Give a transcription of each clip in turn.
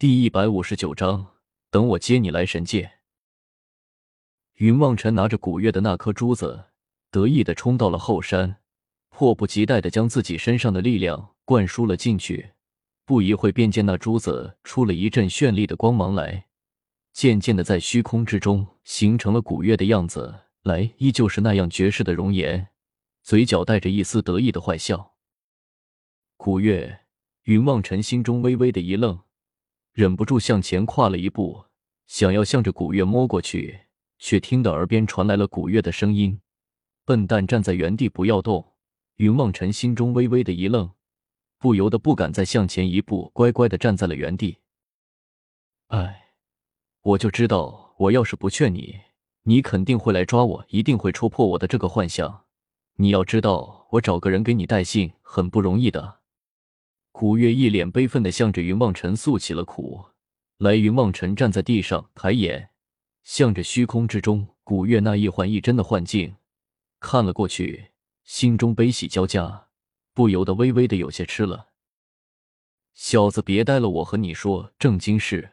第一百五十九章，等我接你来神界。云望尘拿着古月的那颗珠子，得意的冲到了后山，迫不及待的将自己身上的力量灌输了进去。不一会，便见那珠子出了一阵绚丽的光芒来，渐渐的在虚空之中形成了古月的样子来，依旧是那样绝世的容颜，嘴角带着一丝得意的坏笑。古月，云望尘心中微微的一愣。忍不住向前跨了一步，想要向着古月摸过去，却听得耳边传来了古月的声音：“笨蛋，站在原地不要动。”云望尘心中微微的一愣，不由得不敢再向前一步，乖乖的站在了原地。哎，我就知道，我要是不劝你，你肯定会来抓我，一定会戳破我的这个幻想。你要知道，我找个人给你带信很不容易的。古月一脸悲愤的向着云望尘诉起了苦来。云望尘站在地上，抬眼向着虚空之中古月那一幻一真的幻境看了过去，心中悲喜交加，不由得微微的有些吃了。小子，别呆了，我和你说正经事。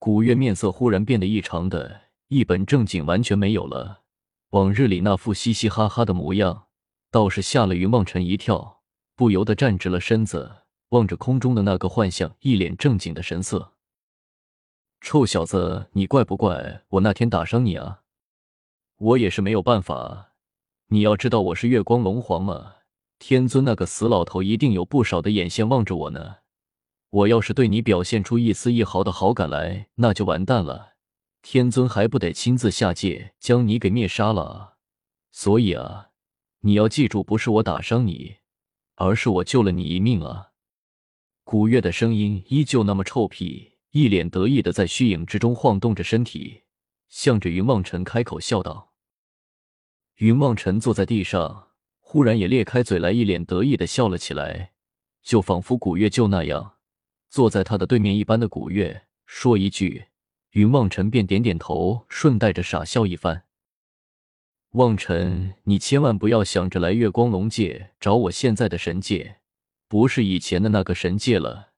古月面色忽然变得异常的一本正经，完全没有了往日里那副嘻嘻哈哈的模样，倒是吓了云望尘一跳，不由得站直了身子。望着空中的那个幻象，一脸正经的神色。臭小子，你怪不怪我那天打伤你啊？我也是没有办法。你要知道我是月光龙皇嘛，天尊那个死老头一定有不少的眼线望着我呢。我要是对你表现出一丝一毫的好感来，那就完蛋了。天尊还不得亲自下界将你给灭杀了？所以啊，你要记住，不是我打伤你，而是我救了你一命啊！古月的声音依旧那么臭屁，一脸得意的在虚影之中晃动着身体，向着云望尘开口笑道：“云望尘坐在地上，忽然也裂开嘴来，一脸得意的笑了起来，就仿佛古月就那样坐在他的对面一般的。古月说一句，云望尘便点点头，顺带着傻笑一番。望尘，你千万不要想着来月光龙界找我现在的神界。”不是以前的那个神界了。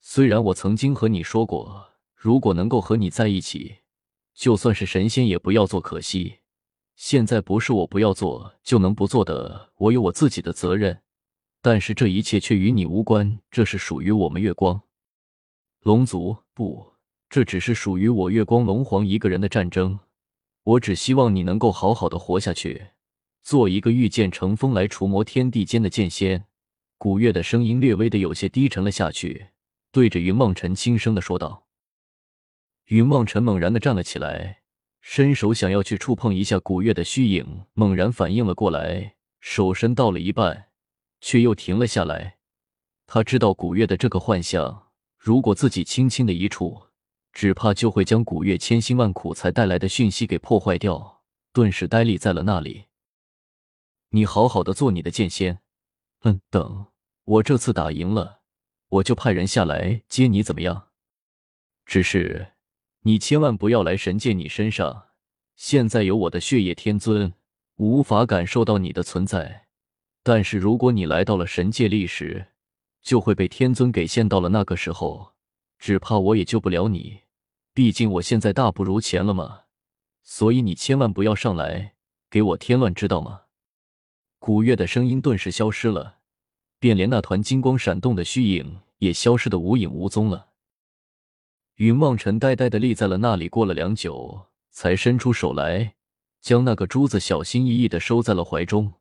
虽然我曾经和你说过，如果能够和你在一起，就算是神仙也不要做，可惜现在不是我不要做就能不做的，我有我自己的责任。但是这一切却与你无关，这是属于我们月光龙族，不，这只是属于我月光龙皇一个人的战争。我只希望你能够好好的活下去，做一个御剑乘风来除魔天地间的剑仙。古月的声音略微的有些低沉了下去，对着云梦尘轻声的说道。云梦尘猛然的站了起来，伸手想要去触碰一下古月的虚影，猛然反应了过来，手伸到了一半，却又停了下来。他知道古月的这个幻象，如果自己轻轻的一触，只怕就会将古月千辛万苦才带来的讯息给破坏掉，顿时呆立在了那里。你好好的做你的剑仙，嗯，等。我这次打赢了，我就派人下来接你，怎么样？只是你千万不要来神界，你身上现在有我的血液天尊，无法感受到你的存在。但是如果你来到了神界历史，就会被天尊给限到了。那个时候，只怕我也救不了你。毕竟我现在大不如前了嘛。所以你千万不要上来给我添乱，知道吗？古月的声音顿时消失了。便连那团金光闪动的虚影也消失的无影无踪了。云望尘呆呆的立在了那里，过了良久，才伸出手来，将那个珠子小心翼翼的收在了怀中，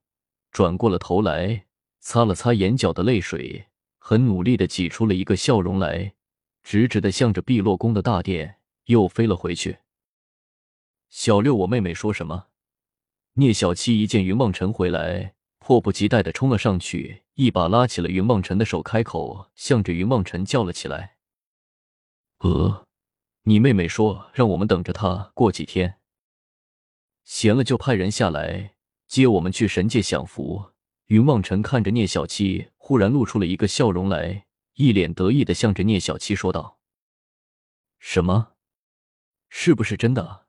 转过了头来，擦了擦眼角的泪水，很努力的挤出了一个笑容来，直直的向着碧落宫的大殿又飞了回去。小六，我妹妹说什么？聂小七一见云望尘回来。迫不及待的冲了上去，一把拉起了云梦辰的手，开口向着云梦辰叫了起来：“呃，你妹妹说让我们等着她过几天，闲了就派人下来接我们去神界享福。”云望尘看着聂小七，忽然露出了一个笑容来，一脸得意的向着聂小七说道：“什么？是不是真的？”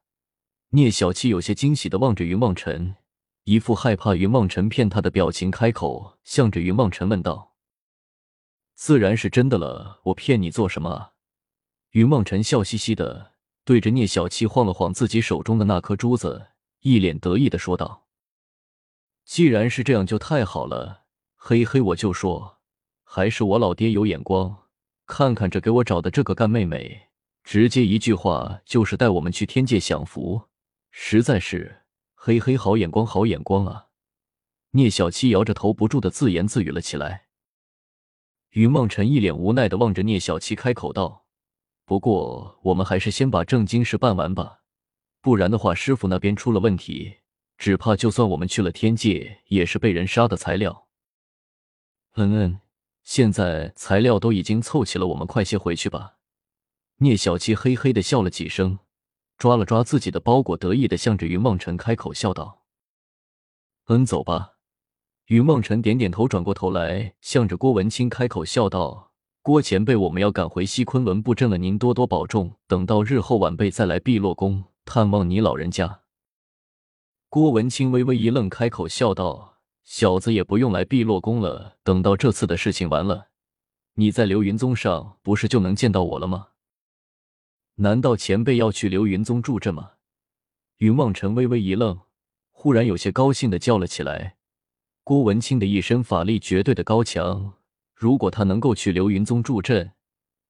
聂小七有些惊喜的望着云望尘。一副害怕云梦辰骗他的表情，开口向着云梦辰问道：“自然是真的了，我骗你做什么？云望尘笑嘻嘻的对着聂小七晃了晃自己手中的那颗珠子，一脸得意的说道：“既然是这样，就太好了。嘿嘿，我就说，还是我老爹有眼光。看看这给我找的这个干妹妹，直接一句话就是带我们去天界享福，实在是嘿嘿，好眼光，好眼光啊！”聂小七摇着头，不住的自言自语了起来。云梦辰一脸无奈的望着聂小七，开口道：“不过，我们还是先把正经事办完吧，不然的话，师傅那边出了问题，只怕就算我们去了天界，也是被人杀的材料。”嗯嗯，现在材料都已经凑齐了，我们快些回去吧。聂小七嘿嘿的笑了几声，抓了抓自己的包裹，得意的向着云梦辰开口笑道：“嗯，走吧。”云梦辰点点头，转过头来，向着郭文清开口笑道：“郭前辈，我们要赶回西昆仑布阵了，您多多保重。等到日后晚辈再来碧落宫探望你老人家。”郭文清微微一愣，开口笑道：“小子也不用来碧落宫了。等到这次的事情完了，你在流云宗上不是就能见到我了吗？难道前辈要去流云宗助阵吗？”云望尘微微一愣，忽然有些高兴的叫了起来。郭文清的一身法力绝对的高强，如果他能够去流云宗助阵，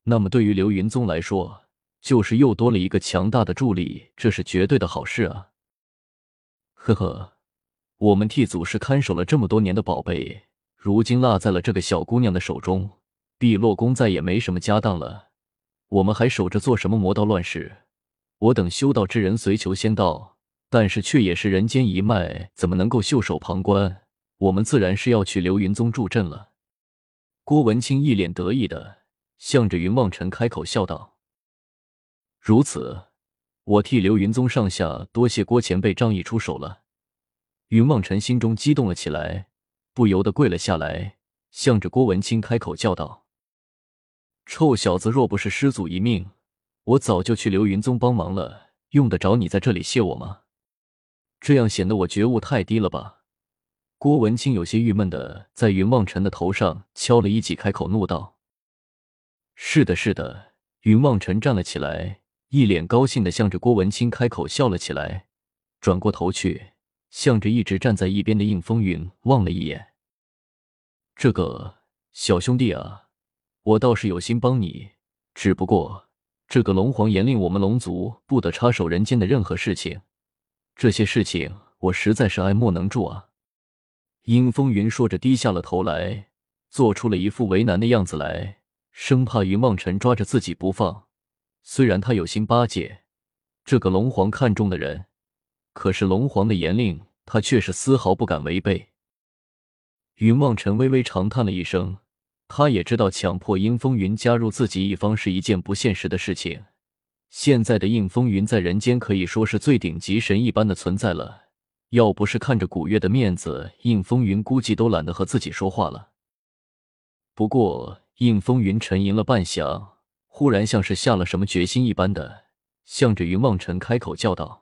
那么对于流云宗来说，就是又多了一个强大的助力，这是绝对的好事啊！呵呵，我们替祖师看守了这么多年的宝贝，如今落在了这个小姑娘的手中，碧落宫再也没什么家当了，我们还守着做什么魔道乱世？我等修道之人虽求仙道，但是却也是人间一脉，怎么能够袖手旁观？我们自然是要去流云宗助阵了。郭文清一脸得意的向着云望尘开口笑道：“如此，我替流云宗上下多谢郭前辈仗义出手了。”云望尘心中激动了起来，不由得跪了下来，向着郭文清开口叫道：“臭小子，若不是师祖一命，我早就去流云宗帮忙了，用得着你在这里谢我吗？这样显得我觉悟太低了吧？”郭文清有些郁闷的在云望尘的头上敲了一记，开口怒道：“是的，是的。”云望尘站了起来，一脸高兴的向着郭文清开口笑了起来，转过头去，向着一直站在一边的应风云望了一眼：“这个小兄弟啊，我倒是有心帮你，只不过这个龙皇严令我们龙族不得插手人间的任何事情，这些事情我实在是爱莫能助啊。”殷风云说着，低下了头来，做出了一副为难的样子来，生怕云望尘抓着自己不放。虽然他有心巴结这个龙皇看中的人，可是龙皇的严令，他却是丝毫不敢违背。云望尘微微长叹了一声，他也知道强迫殷风云加入自己一方是一件不现实的事情。现在的应风云在人间可以说是最顶级神一般的存在了。要不是看着古月的面子，应风云估计都懒得和自己说话了。不过，应风云沉吟了半晌，忽然像是下了什么决心一般的，向着云望尘开口叫道。